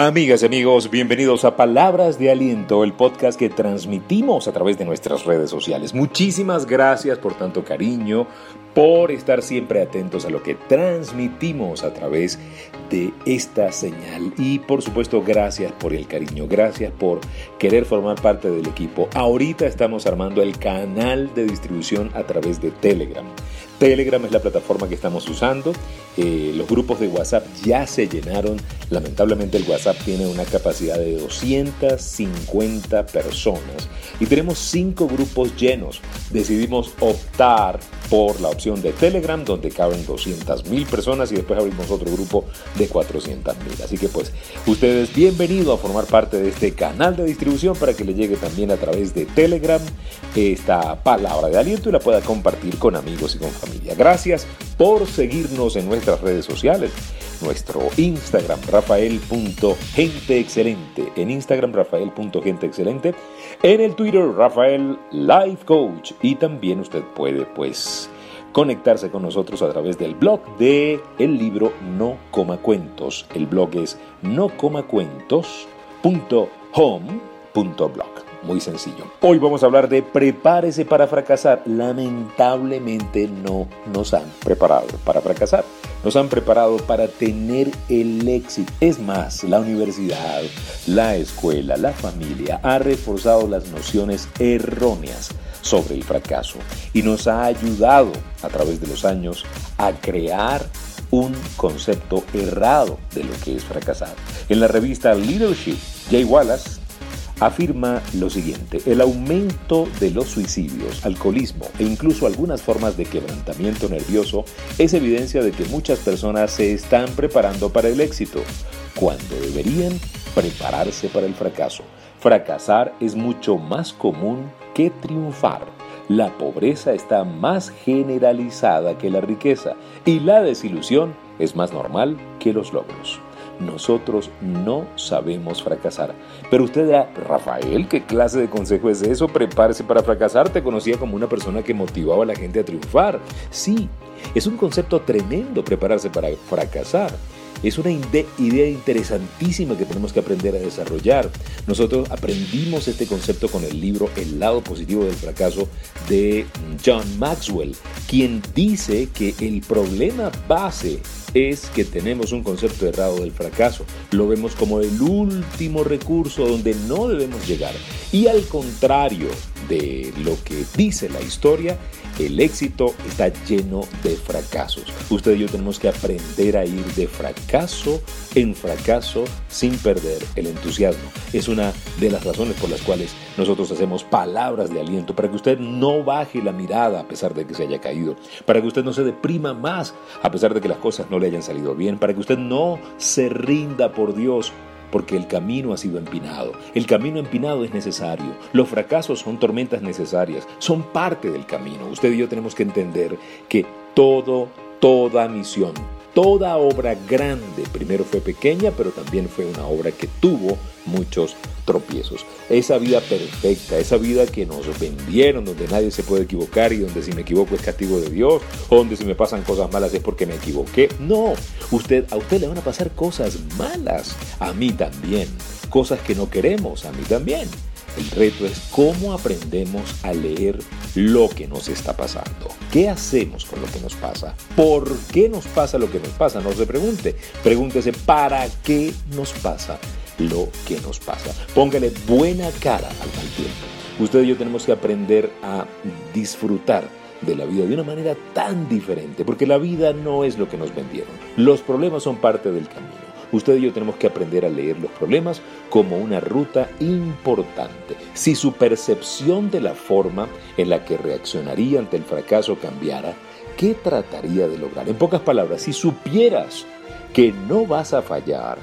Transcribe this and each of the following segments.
Amigas y amigos, bienvenidos a Palabras de Aliento, el podcast que transmitimos a través de nuestras redes sociales. Muchísimas gracias por tanto cariño, por estar siempre atentos a lo que transmitimos a través de esta señal. Y por supuesto, gracias por el cariño, gracias por querer formar parte del equipo. Ahorita estamos armando el canal de distribución a través de Telegram. Telegram es la plataforma que estamos usando. Eh, los grupos de WhatsApp ya se llenaron. Lamentablemente el WhatsApp tiene una capacidad de 250 personas y tenemos cinco grupos llenos. Decidimos optar por la opción de Telegram donde caben 200 mil personas y después abrimos otro grupo de 400 mil. Así que pues ustedes bienvenidos a formar parte de este canal de distribución para que le llegue también a través de Telegram esta palabra de aliento y la pueda compartir con amigos y con familia. Gracias por seguirnos en nuestras redes sociales. Nuestro Instagram, rafael.genteexcelente. En Instagram, rafael.genteexcelente. En el Twitter, Rafael Life Coach. Y también usted puede, pues, conectarse con nosotros a través del blog de el libro No Coma Cuentos. El blog es nocomacuentos.home.blog. Muy sencillo. Hoy vamos a hablar de prepárese para fracasar. Lamentablemente no nos han preparado para fracasar. Nos han preparado para tener el éxito. Es más, la universidad, la escuela, la familia ha reforzado las nociones erróneas sobre el fracaso y nos ha ayudado a través de los años a crear un concepto errado de lo que es fracasar. En la revista Leadership, Jay Wallace afirma lo siguiente, el aumento de los suicidios, alcoholismo e incluso algunas formas de quebrantamiento nervioso es evidencia de que muchas personas se están preparando para el éxito, cuando deberían prepararse para el fracaso. Fracasar es mucho más común que triunfar. La pobreza está más generalizada que la riqueza y la desilusión es más normal que los logros nosotros no sabemos fracasar. Pero usted dirá, Rafael, ¿qué clase de consejo es eso? Prepárese para fracasar. Te conocía como una persona que motivaba a la gente a triunfar. Sí, es un concepto tremendo prepararse para fracasar. Es una idea interesantísima que tenemos que aprender a desarrollar. Nosotros aprendimos este concepto con el libro El lado positivo del fracaso de John Maxwell, quien dice que el problema base es que tenemos un concepto errado del fracaso. Lo vemos como el último recurso donde no debemos llegar. Y al contrario de lo que dice la historia, el éxito está lleno de fracasos. Usted y yo tenemos que aprender a ir de fracaso en fracaso sin perder el entusiasmo. Es una de las razones por las cuales nosotros hacemos palabras de aliento para que usted no baje la mirada a pesar de que se haya caído, para que usted no se deprima más a pesar de que las cosas le hayan salido bien, para que usted no se rinda por Dios porque el camino ha sido empinado. El camino empinado es necesario. Los fracasos son tormentas necesarias, son parte del camino. Usted y yo tenemos que entender que todo, toda misión, toda obra grande, primero fue pequeña, pero también fue una obra que tuvo muchos tropiezos. Esa vida perfecta, esa vida que nos vendieron, donde nadie se puede equivocar y donde si me equivoco es castigo de Dios, o donde si me pasan cosas malas es porque me equivoqué. No, usted, a usted le van a pasar cosas malas, a mí también, cosas que no queremos, a mí también. El reto es cómo aprendemos a leer lo que nos está pasando. ¿Qué hacemos con lo que nos pasa? ¿Por qué nos pasa lo que nos pasa? No se pregunte. Pregúntese, ¿para qué nos pasa lo que nos pasa? Póngale buena cara al mal tiempo. Usted y yo tenemos que aprender a disfrutar de la vida de una manera tan diferente, porque la vida no es lo que nos vendieron. Los problemas son parte del camino. Usted y yo tenemos que aprender a leer los problemas como una ruta importante. Si su percepción de la forma en la que reaccionaría ante el fracaso cambiara, ¿qué trataría de lograr? En pocas palabras, si supieras que no vas a fallar,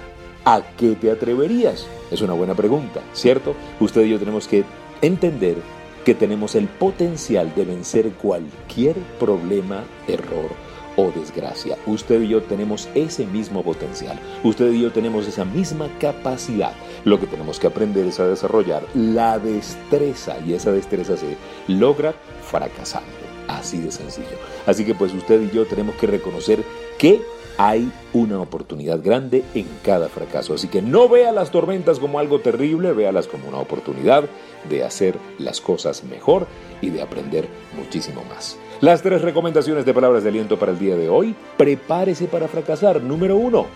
¿a qué te atreverías? Es una buena pregunta, ¿cierto? Usted y yo tenemos que entender que tenemos el potencial de vencer cualquier problema, error o desgracia. Usted y yo tenemos ese mismo potencial. Usted y yo tenemos esa misma capacidad. Lo que tenemos que aprender es a desarrollar la destreza y esa destreza se logra fracasando. Así de sencillo. Así que pues usted y yo tenemos que reconocer que hay una oportunidad grande en cada fracaso. Así que no vea las tormentas como algo terrible, véalas como una oportunidad de hacer las cosas mejor y de aprender muchísimo más. Las tres recomendaciones de palabras de aliento para el día de hoy. Prepárese para fracasar. Número uno,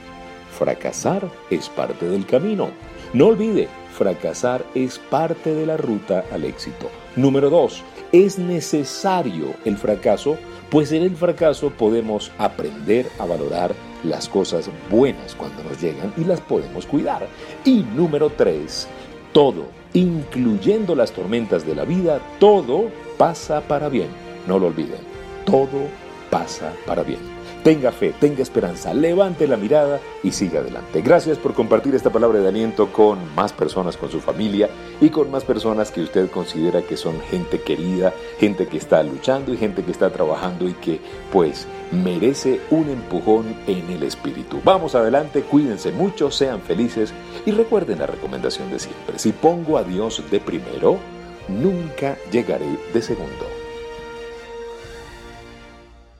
fracasar es parte del camino. No olvide, fracasar es parte de la ruta al éxito. Número dos, es necesario el fracaso pues en el fracaso podemos aprender a valorar las cosas buenas cuando nos llegan y las podemos cuidar. Y número tres, todo, incluyendo las tormentas de la vida, todo pasa para bien. No lo olviden, todo pasa para bien. Tenga fe, tenga esperanza, levante la mirada y siga adelante. Gracias por compartir esta palabra de aliento con más personas, con su familia y con más personas que usted considera que son gente querida, gente que está luchando y gente que está trabajando y que pues merece un empujón en el espíritu. Vamos adelante, cuídense mucho, sean felices y recuerden la recomendación de siempre. Si pongo a Dios de primero, nunca llegaré de segundo.